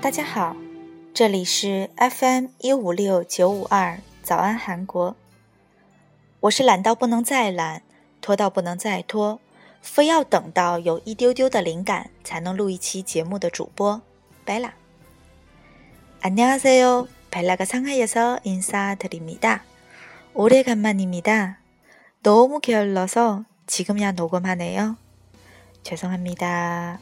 大家好，这里是 FM 一五六九五二早安韩国。我是懒到不能再懒，拖到不能再拖，非要等到有一丢丢的灵感才能录一期节目的主播贝拉。안녕하세요贝拉가상하이에서인사드립니다오래간만입니다 너무게을러서지금야녹음하네요죄송합니다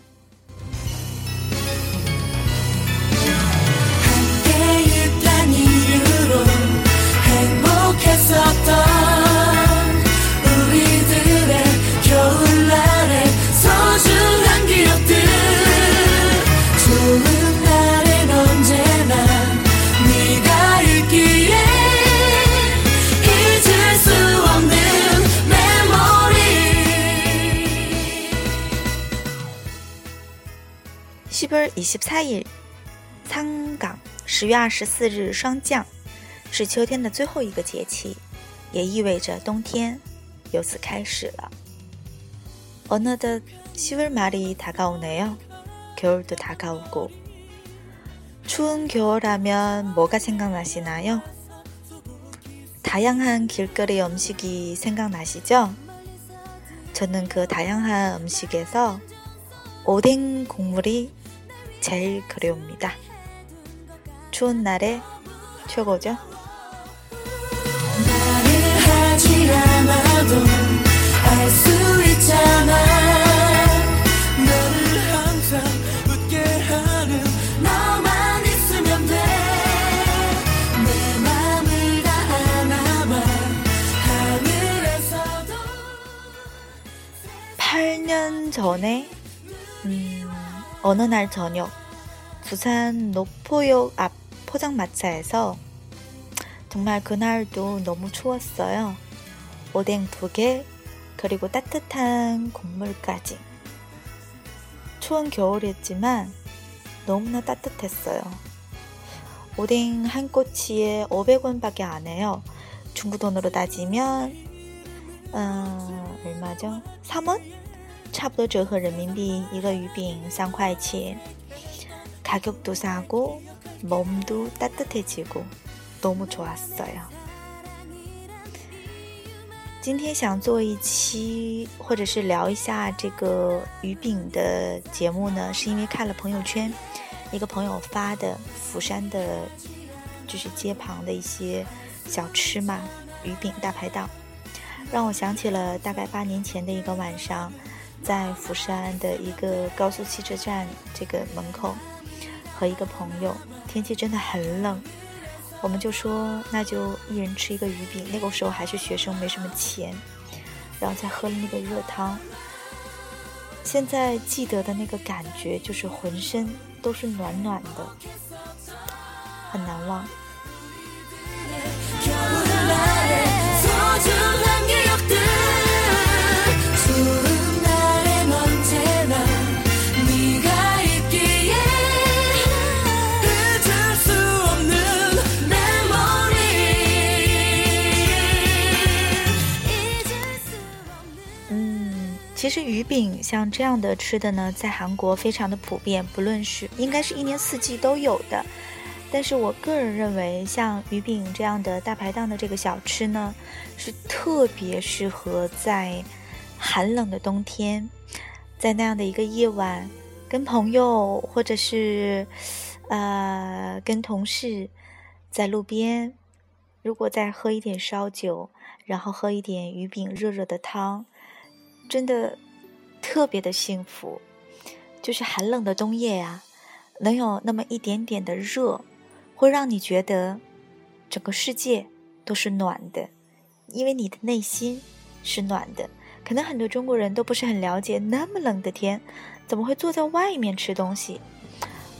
10월 24일 상강 十月二十四日霜降， 是秋天的最后一个节气，也意味着冬天由此开始了。어느덧10월말이다가오네요겨울도다가오고추운겨울하면뭐가생각나시나요다양한길거리음식이생각나시죠저는그다양한음식에서오뎅국물이 제일 그리웁니다. 추운 날에 최고죠. (8년) 전에 음, 어느 날 저녁 부산 노포역 앞 포장마차에서 정말 그날도 너무 추웠어요. 오뎅 두 개, 그리고 따뜻한 국물까지. 추운 겨울이었지만 너무나 따뜻했어요. 오뎅 한 꼬치에 500원밖에 안 해요. 중국 돈으로 따지면 어, 얼마죠? 3원? 差不多折合人民币一个鱼饼三块钱。 가격도 싸고 몸도 따뜻해지고 너무 좋았어요. 今天想做一期或者是聊一下这个鱼饼的节目呢，是因为看了朋友圈一个朋友发的釜山的，就是街旁的一些小吃嘛，鱼饼大排档，让我想起了大概八年前的一个晚上，在釜山的一个高速汽车站这个门口。和一个朋友，天气真的很冷，我们就说那就一人吃一个鱼饼。那个时候还是学生，没什么钱，然后再喝了那个热汤。现在记得的那个感觉，就是浑身都是暖暖的，很难忘。其实鱼饼像这样的吃的呢，在韩国非常的普遍，不论是应该是一年四季都有的。但是我个人认为，像鱼饼这样的大排档的这个小吃呢，是特别适合在寒冷的冬天，在那样的一个夜晚，跟朋友或者是呃跟同事在路边，如果再喝一点烧酒，然后喝一点鱼饼热热的汤。真的特别的幸福，就是寒冷的冬夜呀，能有那么一点点的热，会让你觉得整个世界都是暖的，因为你的内心是暖的。可能很多中国人都不是很了解，那么冷的天，怎么会坐在外面吃东西？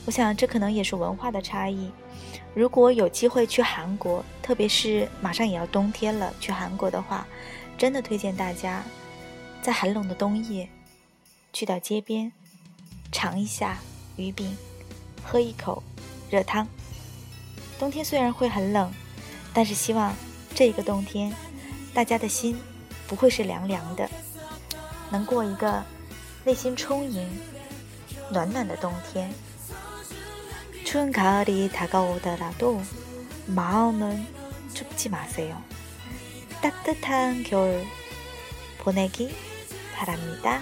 我想这可能也是文化的差异。如果有机会去韩国，特别是马上也要冬天了，去韩国的话，真的推荐大家。在寒冷的冬夜，去到街边，尝一下鱼饼，喝一口热汤。冬天虽然会很冷，但是希望这个冬天，大家的心不会是凉凉的，能过一个内心充盈、暖暖的冬天。 春가을이다가오더라도마음은춥지마세요따뜻한겨울보내기 바랍니다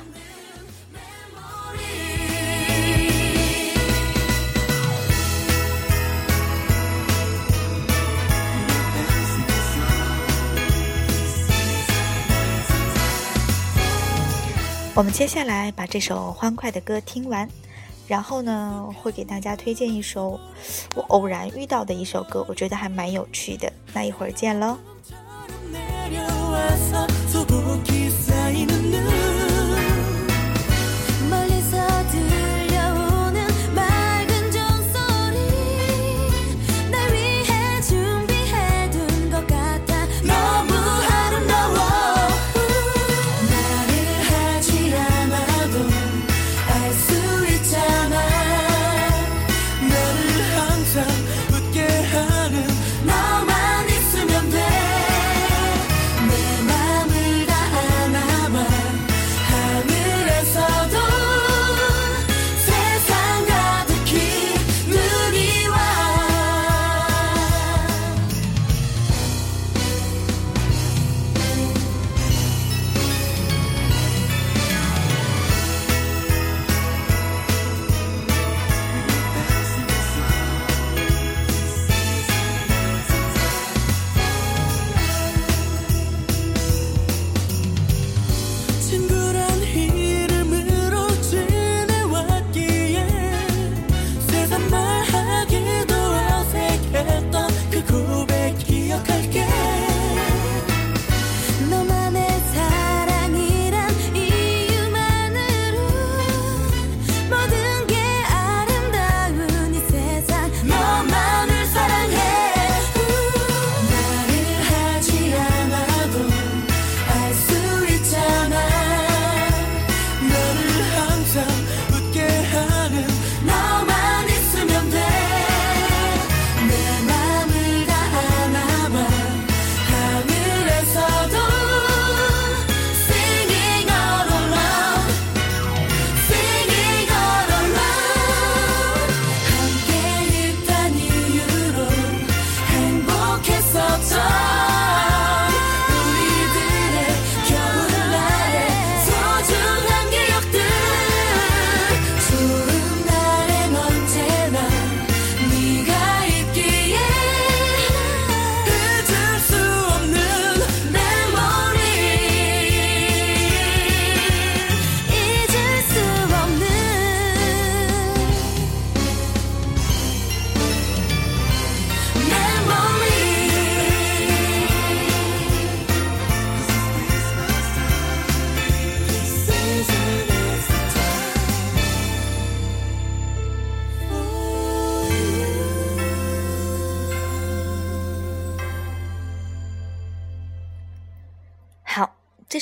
我们接下来把这首欢快的歌听完，然后呢，会给大家推荐一首我偶然遇到的一首歌，我觉得还蛮有趣的。那一会儿见喽。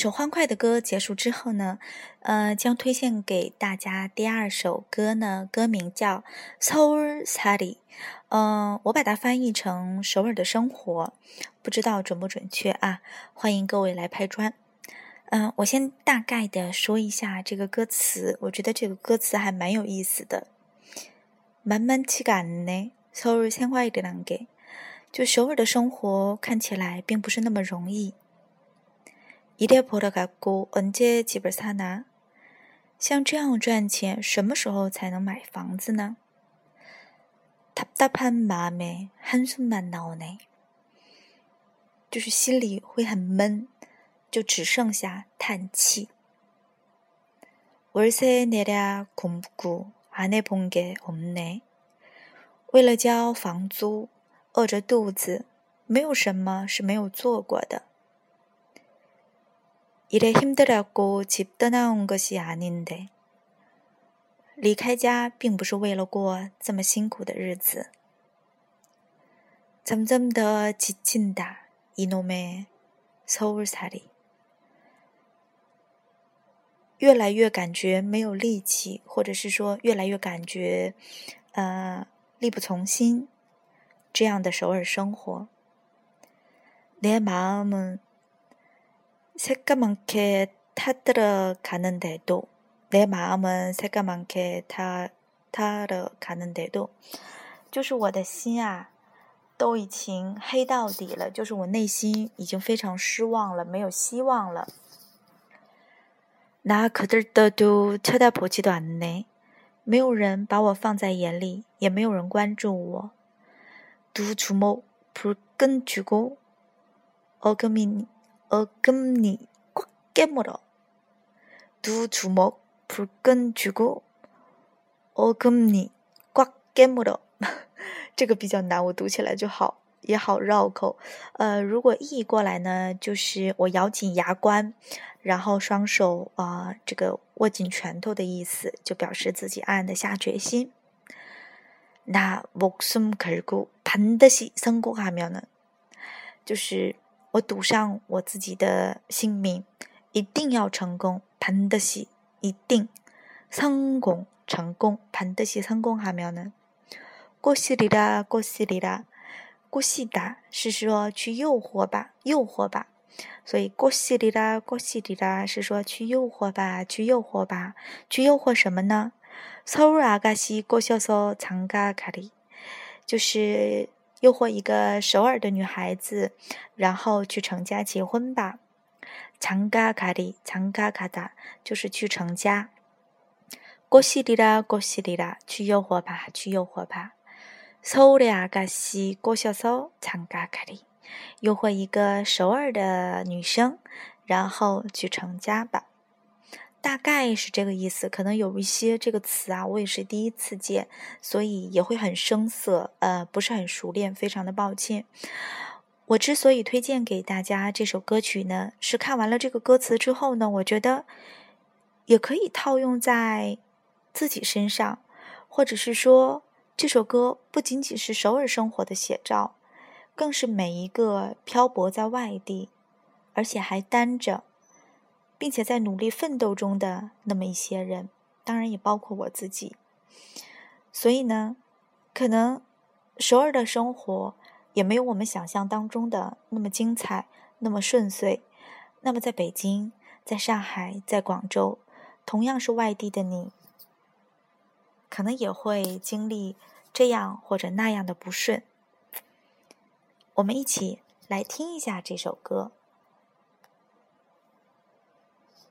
首欢快的歌结束之后呢，呃，将推荐给大家第二首歌呢，歌名叫《Seoul City》，嗯，我把它翻译成“首尔的生活”，不知道准不准确啊？欢迎各位来拍砖。嗯，我先大概的说一下这个歌词，我觉得这个歌词还蛮有意思的。만만치가않네서울생활이란 게， 就首尔的生活看起来并不是那么容易。 이래벌어갖고언제집을사 나？ 像这样赚钱，什么时候才能买房子呢？답답한마음에한숨만나오 네， 就是心里会很闷，就只剩下叹气。월세내랴굶고안해본게없 네， 为了交房租，饿着肚子，没有什么是没有做过的。 일에 힘들었고 집 떠나온 것이 아닌데. 离开家并不是为了过这么辛苦的日子。 점점 더 지친다. 이놈의 서울살이. 越来越感觉没有力气，或者是说越来越感觉，呃，力不从心，这样的首尔生活。내 마음은 새까맣게 타들어가는데도 내 마음은 새까맣게 타 타러 가는데도 就是我的心啊，都已经黑到底了，就是我内心已经非常失望了，没有希望了。那可得的都悄悄婆气短呢，没有人把我放在眼里，也没有人关注我。都出没不根据过，어금니 어금니꽉깨물어두주먹불끈쥐고어금니꽉깨물어这个比较难，我读起来就好，也好绕口。呃，如果译过来呢，就是我咬紧牙关，然后双手啊，这个握紧拳头的意思，就表示自己暗暗的下决心。那목숨걸고반드시성공하면 은， 就是 我赌上我自己的性命，一定要成功。반드 시， 一定成功，成功。반드시성공하면 은。 过西里啦，过西里啦，过西哒是说去诱惑吧，诱惑吧。所以过西里啦，过西里啦是说去诱惑吧，去诱惑吧，去诱惑什么呢？서울아가씨꼬셔서장가가 리， 就是 诱惑一个首尔的女孩子，然后去成家结婚吧。장가가 리， 장가가 다， 就是去成家。过西里啦，过西里啦，去诱惑吧，去诱惑吧。서울의아가씨꼬셔서장가가 리， 诱惑一个首尔的女生，然后去成家吧。 大概是这个意思。可能有一些这个词啊，我也是第一次见，所以也会很生涩，呃，不是很熟练，非常的抱歉。我之所以推荐给大家这首歌曲呢，是看完了这个歌词之后呢，我觉得也可以套用在自己身上，或者是说。这首歌不仅仅是首尔生活的写照，更是每一个漂泊在外地，而且还单着，并且在努力奋斗中的那么一些人，当然也包括我自己。所以呢，可能首尔的生活也没有我们想象当中的那么精彩，那么顺遂。那么在北京，在上海，在广州，同样是外地的你。可能也会经历这样或者那样的不顺。我们一起来听一下这首歌。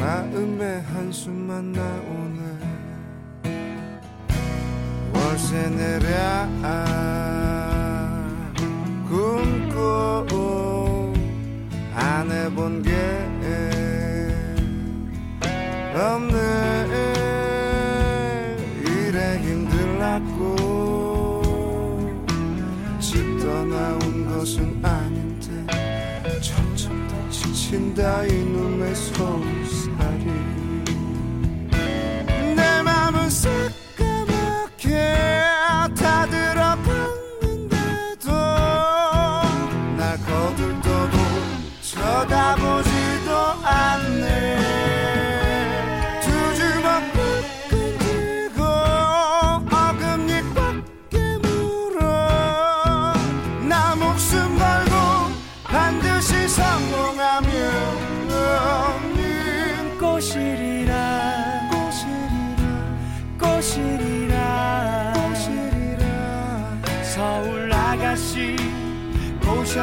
마음에 한숨만 나오네. 월세 내랴. 굶고 안 해본 게 없네. 이래 힘들었고 나온 것은 아닌데 점점 더 지친다 이놈의 소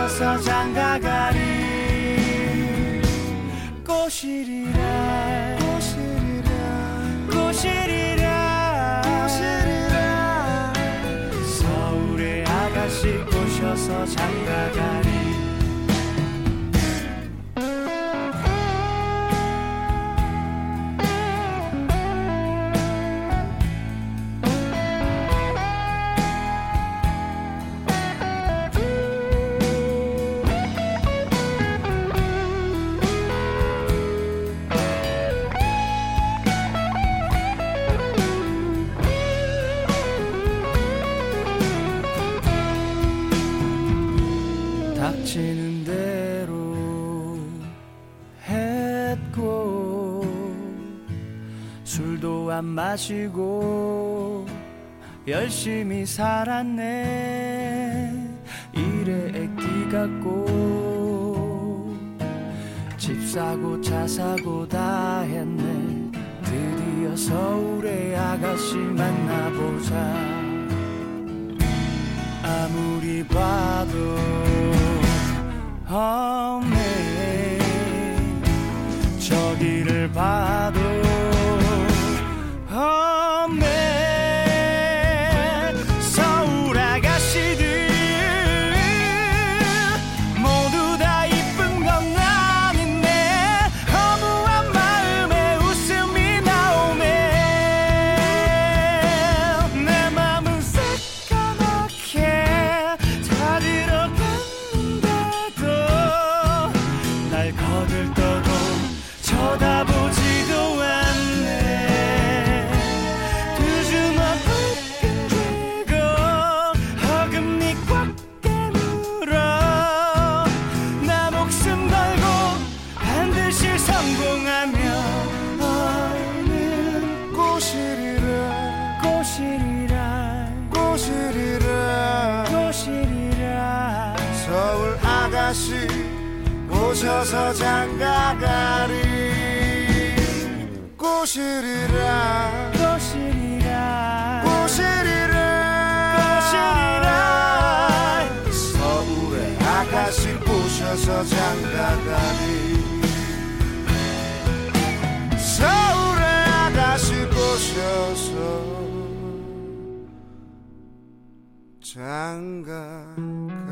서 장가가리 안 마시고 열심히 살았네. 일에 액기 같고 집 사고 차 사고 다 했네. 드디어 서울의 아가씨 만나보자. 아무리 봐도 없 꼬시리라. 꼬시리라. 꼬시리라. 꼬시리라. 서울의 아가씨 꼬셔서 장가가리 서울의 아가씨 꼬셔서 장가가리